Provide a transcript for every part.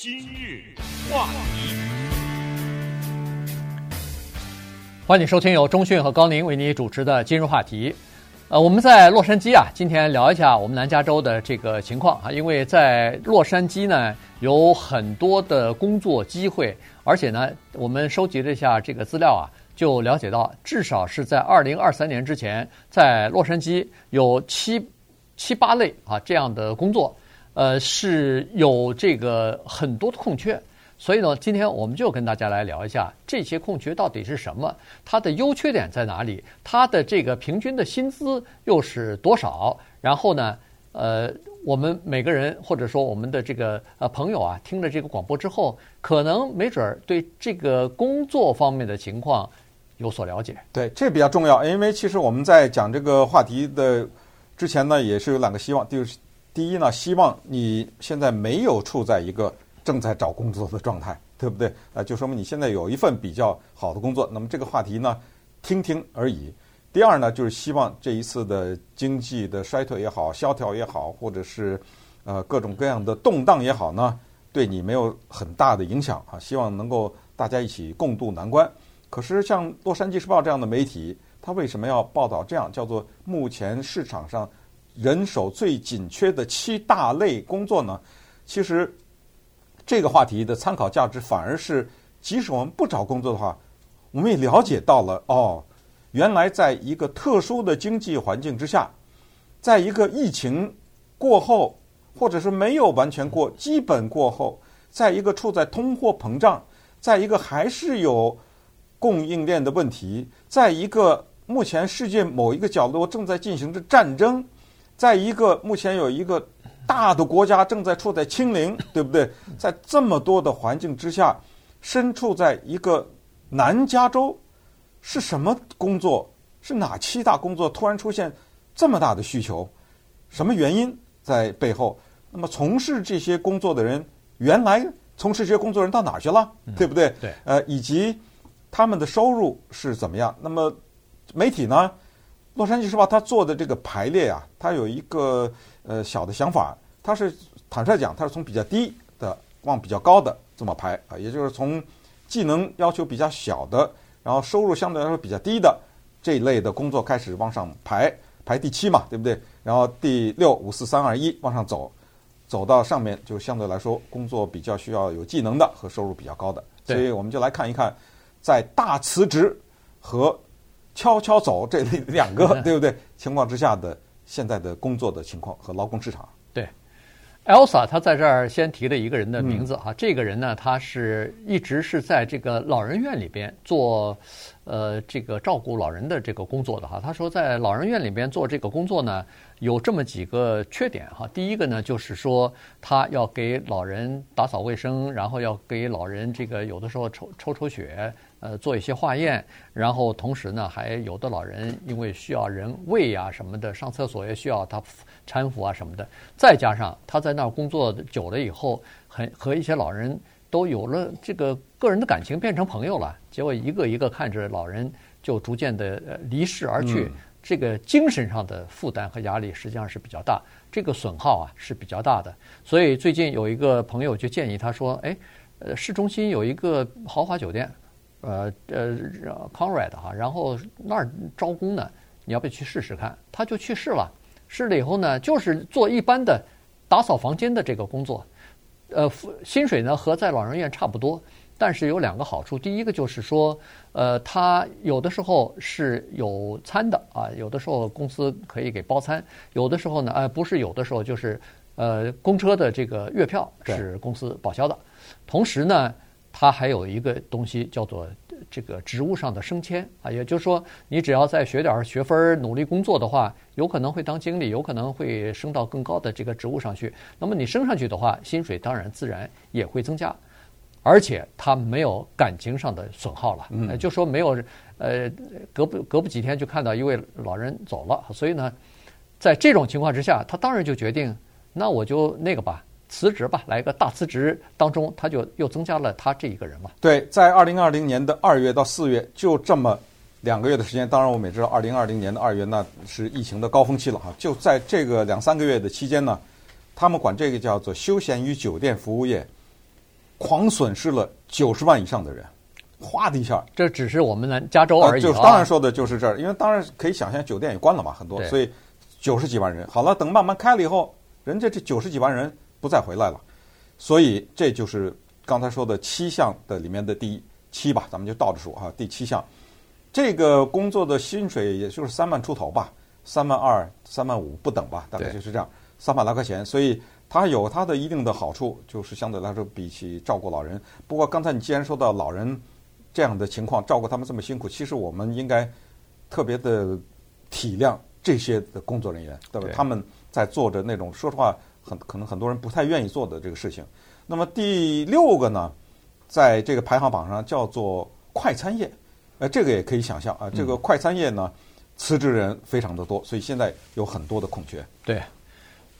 今日话题，欢迎收听由中讯和高宁为你主持的今日话题。呃，我们在洛杉矶啊，今天聊一下我们南加州的这个情况啊，因为在洛杉矶呢有很多的工作机会，而且呢，我们收集了一下这个资料啊，就了解到，至少是在二零二三年之前，在洛杉矶有七七八类啊这样的工作。呃，是有这个很多的空缺，所以呢，今天我们就跟大家来聊一下这些空缺到底是什么，它的优缺点在哪里，它的这个平均的薪资又是多少？然后呢，呃，我们每个人或者说我们的这个呃朋友啊，听了这个广播之后，可能没准儿对这个工作方面的情况有所了解。对，这比较重要，因为其实我们在讲这个话题的之前呢，也是有两个希望，就是。第一呢，希望你现在没有处在一个正在找工作的状态，对不对？呃，就说明你现在有一份比较好的工作。那么这个话题呢，听听而已。第二呢，就是希望这一次的经济的衰退也好、萧条也好，或者是呃各种各样的动荡也好呢，对你没有很大的影响啊。希望能够大家一起共度难关。可是像《洛杉矶时报》这样的媒体，它为什么要报道这样叫做目前市场上？人手最紧缺的七大类工作呢？其实这个话题的参考价值反而是，即使我们不找工作的话，我们也了解到了哦，原来在一个特殊的经济环境之下，在一个疫情过后，或者是没有完全过，基本过后，在一个处在通货膨胀，在一个还是有供应链的问题，在一个目前世界某一个角落正在进行着战争。在一个目前有一个大的国家正在处在清零，对不对？在这么多的环境之下，身处在一个南加州，是什么工作？是哪七大工作突然出现这么大的需求？什么原因在背后？那么从事这些工作的人，原来从事这些工作人到哪去了？对不对？对。呃，以及他们的收入是怎么样？那么媒体呢？洛杉矶时报他做的这个排列啊，他有一个呃小的想法，他是坦率讲，他是从比较低的往比较高的这么排啊，也就是从技能要求比较小的，然后收入相对来说比较低的这一类的工作开始往上排，排第七嘛，对不对？然后第六五四三二一往上走，走到上面就相对来说工作比较需要有技能的和收入比较高的，所以我们就来看一看，在大辞职和悄悄走这两个 对不对？情况之下的现在的工作的情况和劳工市场。对，Elsa 他在这儿先提了一个人的名字哈，这个人呢，他是一直是在这个老人院里边做呃这个照顾老人的这个工作的哈。他说在老人院里边做这个工作呢，有这么几个缺点哈。第一个呢，就是说他要给老人打扫卫生，然后要给老人这个有的时候抽抽抽血。呃，做一些化验，然后同时呢，还有的老人因为需要人喂啊什么的，上厕所也需要他搀扶啊什么的。再加上他在那儿工作久了以后，很和一些老人都有了这个个人的感情，变成朋友了。结果一个一个看着老人就逐渐的离世而去，这个精神上的负担和压力实际上是比较大，这个损耗啊是比较大的。所以最近有一个朋友就建议他说：“哎，呃，市中心有一个豪华酒店。”呃呃，Conrad 哈，然后那儿招工呢，你要不要去试试看？他就去试了，试了以后呢，就是做一般的打扫房间的这个工作，呃，薪水呢和在老人院差不多，但是有两个好处，第一个就是说，呃，它有的时候是有餐的啊，有的时候公司可以给包餐，有的时候呢，呃，不是有的时候就是，呃，公车的这个月票是公司报销的，同时呢。它还有一个东西叫做这个职务上的升迁啊，也就是说，你只要再学点学分，努力工作的话，有可能会当经理，有可能会升到更高的这个职务上去。那么你升上去的话，薪水当然自然也会增加，而且他没有感情上的损耗了。嗯，就说没有呃，隔不隔不几天就看到一位老人走了，所以呢，在这种情况之下，他当然就决定，那我就那个吧。辞职吧，来个大辞职当中，他就又增加了他这一个人嘛。对，在二零二零年的二月到四月，就这么两个月的时间。当然，我们也知道，二零二零年的二月那是疫情的高峰期了哈。就在这个两三个月的期间呢，他们管这个叫做休闲与酒店服务业，狂损失了九十万以上的人，哗的一下。这只是我们南加州而已、就是当然说的就是这儿，因为当然可以想象，酒店也关了嘛，很多，所以九十几万人。好了，等慢慢开了以后，人家这九十几万人不再回来了，所以这就是刚才说的七项的里面的第七吧，咱们就倒着数啊，第七项。这个工作的薪水也就是三万出头吧，三万二、三万五不等吧，大概就是这样，三万来块钱。所以它有它的一定的好处，就是相对来说比起照顾老人。不过刚才你既然说到老人这样的情况，照顾他们这么辛苦，其实我们应该特别的体谅这些的工作人员，对吧？对他们在做着那种说实话很可能很多人不太愿意做的这个事情。那么第六个呢，在这个排行榜上叫做快餐业。呃，这个也可以想象啊，这个快餐业呢，辞职人非常的多，所以现在有很多的空缺。对，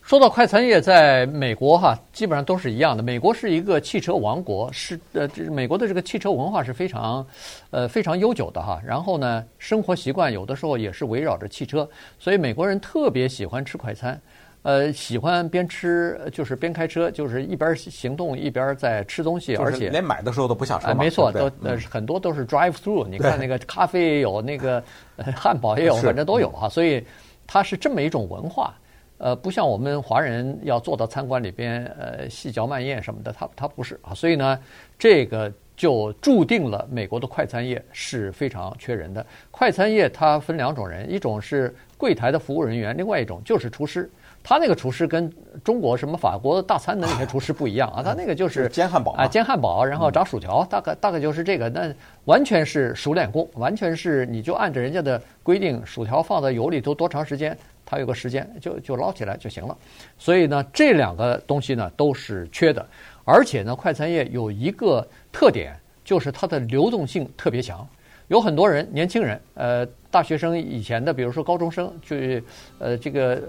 说到快餐业，在美国哈，基本上都是一样的。美国是一个汽车王国，是呃，美国的这个汽车文化是非常，呃，非常悠久的哈。然后呢，生活习惯有的时候也是围绕着汽车，所以美国人特别喜欢吃快餐。呃，喜欢边吃就是边开车，就是一边行动一边在吃东西，而且连买的时候都不下车。没错，都呃很多都是 drive through。你看那个咖啡也有，那个 汉堡也有，反正都有哈。所以它是这么一种文化。呃，不像我们华人要坐到餐馆里边呃细嚼慢咽什么的，他他不是啊。所以呢，这个就注定了美国的快餐业是非常缺人的。快餐业它分两种人，一种是柜台的服务人员，另外一种就是厨师。他那个厨师跟中国什么法国大餐的那些厨师不一样啊，他那个就是煎汉堡啊，煎汉堡，然后炸薯条，大概大概就是这个，那完全是熟练工，完全是你就按照人家的规定，薯条放在油里头多长时间，它有个时间就就捞起来就行了。所以呢，这两个东西呢都是缺的，而且呢，快餐业有一个特点，就是它的流动性特别强，有很多人年轻人，呃，大学生以前的，比如说高中生去，呃，这个。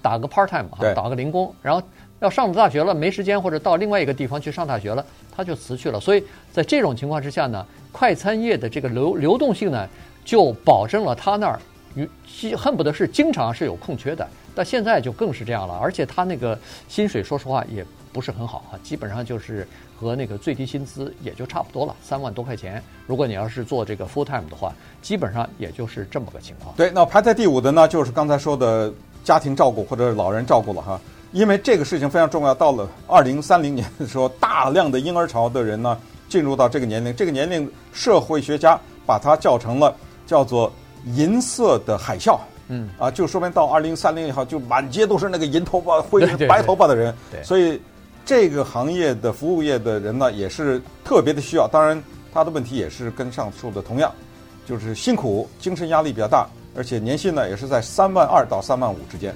打个 part time 哈，打个零工，然后要上了大学了没时间，或者到另外一个地方去上大学了，他就辞去了。所以在这种情况之下呢，快餐业的这个流流动性呢，就保证了他那儿与恨不得是经常是有空缺的。但现在就更是这样了，而且他那个薪水说实话也不是很好啊，基本上就是和那个最低薪资也就差不多了，三万多块钱。如果你要是做这个 full time 的话，基本上也就是这么个情况。对，那排在第五的呢，就是刚才说的。家庭照顾或者老人照顾了哈，因为这个事情非常重要。到了二零三零年的时候，大量的婴儿潮的人呢进入到这个年龄，这个年龄社会学家把它叫成了叫做“银色的海啸”。嗯啊，就说明到二零三零以后，就满街都是那个银头发、灰 白头发的人。对，所以这个行业的服务业的人呢，也是特别的需要。当然，他的问题也是跟上述的同样，就是辛苦，精神压力比较大。而且年薪呢也是在三万二到三万五之间。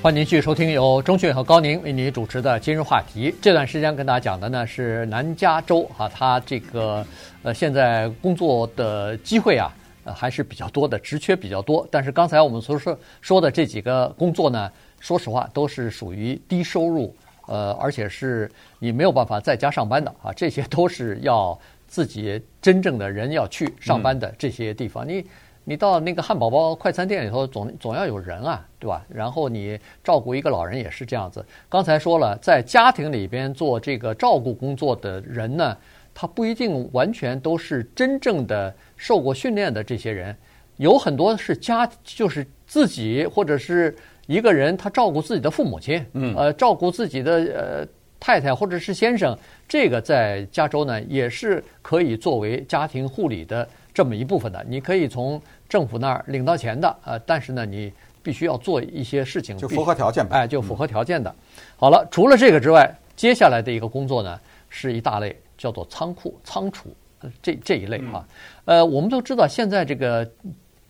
欢迎您继续收听由钟迅和高宁为您主持的《今日话题》。这段时间跟大家讲的呢是南加州啊，他这个呃现在工作的机会啊呃还是比较多的，职缺比较多。但是刚才我们所说说的这几个工作呢，说实话都是属于低收入。呃，而且是你没有办法在家上班的啊，这些都是要自己真正的人要去上班的这些地方。你你到那个汉堡包快餐店里头，总总要有人啊，对吧？然后你照顾一个老人也是这样子。刚才说了，在家庭里边做这个照顾工作的人呢，他不一定完全都是真正的受过训练的这些人，有很多是家就是自己或者是。一个人他照顾自己的父母亲，嗯，呃，照顾自己的呃太太或者是先生，这个在加州呢也是可以作为家庭护理的这么一部分的。你可以从政府那儿领到钱的，呃，但是呢，你必须要做一些事情，就符合条件吧，哎，就符合条件的。好了，除了这个之外，接下来的一个工作呢是一大类，叫做仓库仓储这这一类啊。呃，我们都知道现在这个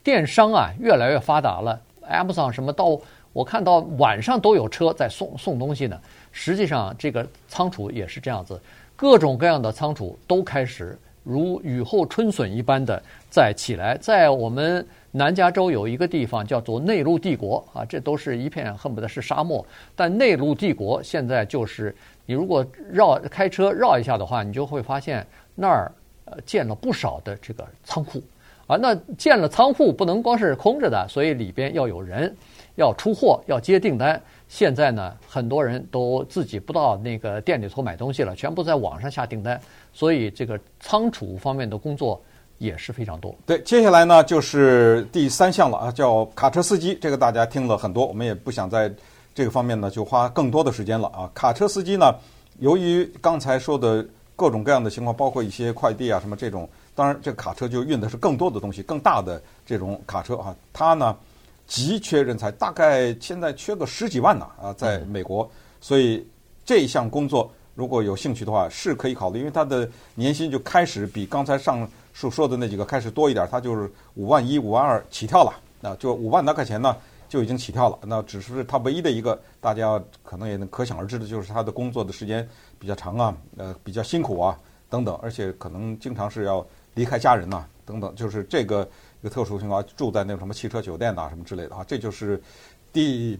电商啊越来越发达了，Amazon 什么到。我看到晚上都有车在送送东西呢。实际上，这个仓储也是这样子，各种各样的仓储都开始如雨后春笋一般的在起来。在我们南加州有一个地方叫做内陆帝国啊，这都是一片恨不得是沙漠。但内陆帝国现在就是，你如果绕开车绕一下的话，你就会发现那儿呃建了不少的这个仓库。啊。那建了仓库不能光是空着的，所以里边要有人，要出货，要接订单。现在呢，很多人都自己不到那个店里头买东西了，全部在网上下订单，所以这个仓储方面的工作也是非常多。对，接下来呢就是第三项了啊，叫卡车司机。这个大家听了很多，我们也不想在这个方面呢就花更多的时间了啊。卡车司机呢，由于刚才说的各种各样的情况，包括一些快递啊什么这种，当然这个卡车就运的是更多的东西，更大的这种卡车啊，它呢。急缺人才，大概现在缺个十几万呢啊，在美国，所以这项工作如果有兴趣的话，是可以考虑，因为他的年薪就开始比刚才上述说的那几个开始多一点，他就是五万一、五万二起跳了那，就五万多块钱呢就已经起跳了。那只是他唯一的一个，大家可能也能可想而知的，就是他的工作的时间比较长啊，呃，比较辛苦啊等等，而且可能经常是要离开家人呐等等，就是这个。一个特殊情况，住在那个什么汽车酒店呐、啊，什么之类的啊，这就是第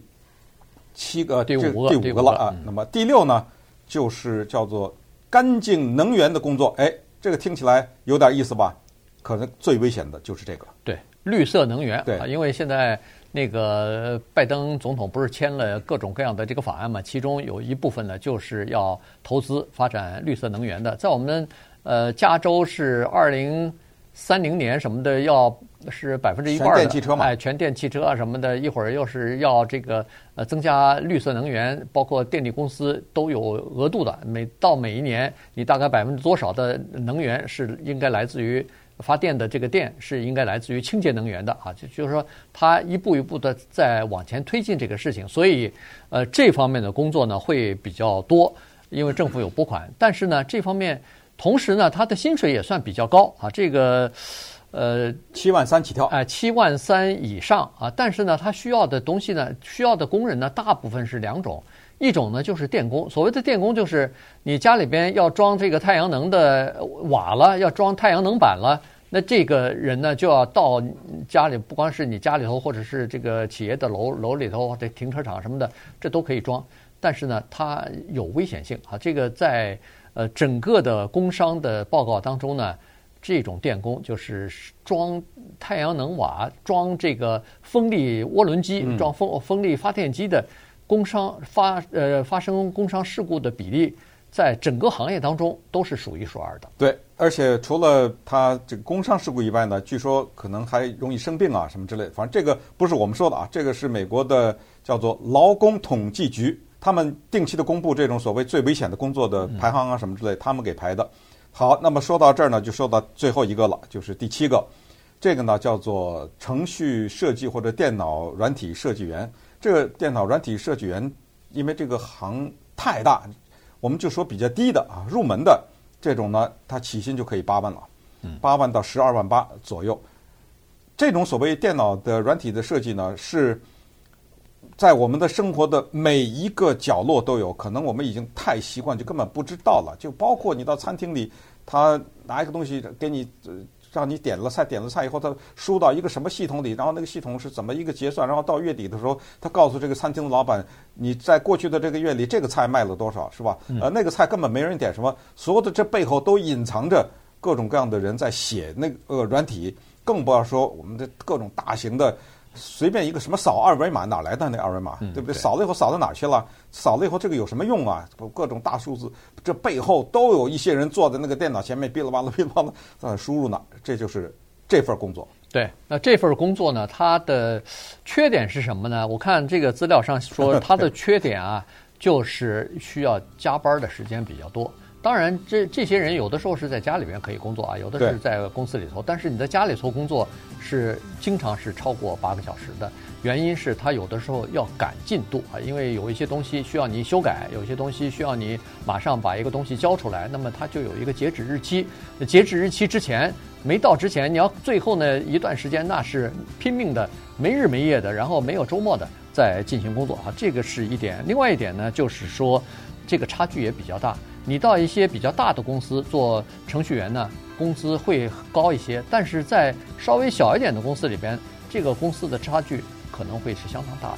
七个、第五个、第五个了啊。那么第六呢，就是叫做干净能源的工作。哎，这个听起来有点意思吧？可能最危险的就是这个。对，绿色能源。对，因为现在那个拜登总统不是签了各种各样的这个法案嘛，其中有一部分呢，就是要投资发展绿色能源的。在我们呃加州是二零三零年什么的要。是百分之一半的，哎，全电汽车啊什么的，一会儿又是要这个呃增加绿色能源，包括电力公司都有额度的。每到每一年，你大概百分之多少的能源是应该来自于发电的这个电是应该来自于清洁能源的啊？就就是说，它一步一步的在往前推进这个事情，所以呃这方面的工作呢会比较多，因为政府有拨款，但是呢这方面同时呢他的薪水也算比较高啊，这个。呃，七万三起跳，哎，七万三以上啊！但是呢，他需要的东西呢，需要的工人呢，大部分是两种，一种呢就是电工。所谓的电工，就是你家里边要装这个太阳能的瓦了，要装太阳能板了，那这个人呢就要到家里，不光是你家里头，或者是这个企业的楼楼里头，这停车场什么的，这都可以装。但是呢，它有危险性啊！这个在呃整个的工商的报告当中呢。这种电工就是装太阳能瓦、装这个风力涡轮机、装风风力发电机的工伤发呃发生工伤事故的比例，在整个行业当中都是数一数二的。对，而且除了他这个工伤事故以外呢，据说可能还容易生病啊什么之类的。反正这个不是我们说的啊，这个是美国的叫做劳工统计局，他们定期的公布这种所谓最危险的工作的排行啊什么之类，他们给排的。好，那么说到这儿呢，就说到最后一个了，就是第七个，这个呢叫做程序设计或者电脑软体设计员。这个电脑软体设计员，因为这个行太大，我们就说比较低的啊，入门的这种呢，它起薪就可以八万了，八万到十二万八左右。这种所谓电脑的软体的设计呢，是。在我们的生活的每一个角落都有，可能我们已经太习惯，就根本不知道了。就包括你到餐厅里，他拿一个东西给你，让你点了菜，点了菜以后，他输到一个什么系统里，然后那个系统是怎么一个结算，然后到月底的时候，他告诉这个餐厅的老板，你在过去的这个月里，这个菜卖了多少，是吧？呃，那个菜根本没人点什么，所有的这背后都隐藏着各种各样的人在写那个软体，更不要说我们的各种大型的。随便一个什么扫二维码哪来的那二维码，对不对？扫了以后扫到哪儿去了？扫了以后这个有什么用啊？各种大数字，这背后都有一些人坐在那个电脑前面，哔哩吧啦 哔哩吧啦在输入呢。这就是这份工作。对，那这份工作呢，它的缺点是什么呢？我看这个资料上说，它的缺点啊，就是需要加班的时间比较多。当然，这这些人有的时候是在家里面可以工作啊，有的是在公司里头。但是你在家里头工作是经常是超过八个小时的，原因是他有的时候要赶进度啊，因为有一些东西需要你修改，有些东西需要你马上把一个东西交出来，那么它就有一个截止日期。截止日期之前没到之前，你要最后呢一段时间那是拼命的，没日没夜的，然后没有周末的在进行工作啊，这个是一点。另外一点呢，就是说这个差距也比较大。你到一些比较大的公司做程序员呢，工资会高一些，但是在稍微小一点的公司里边，这个公司的差距可能会是相当大的。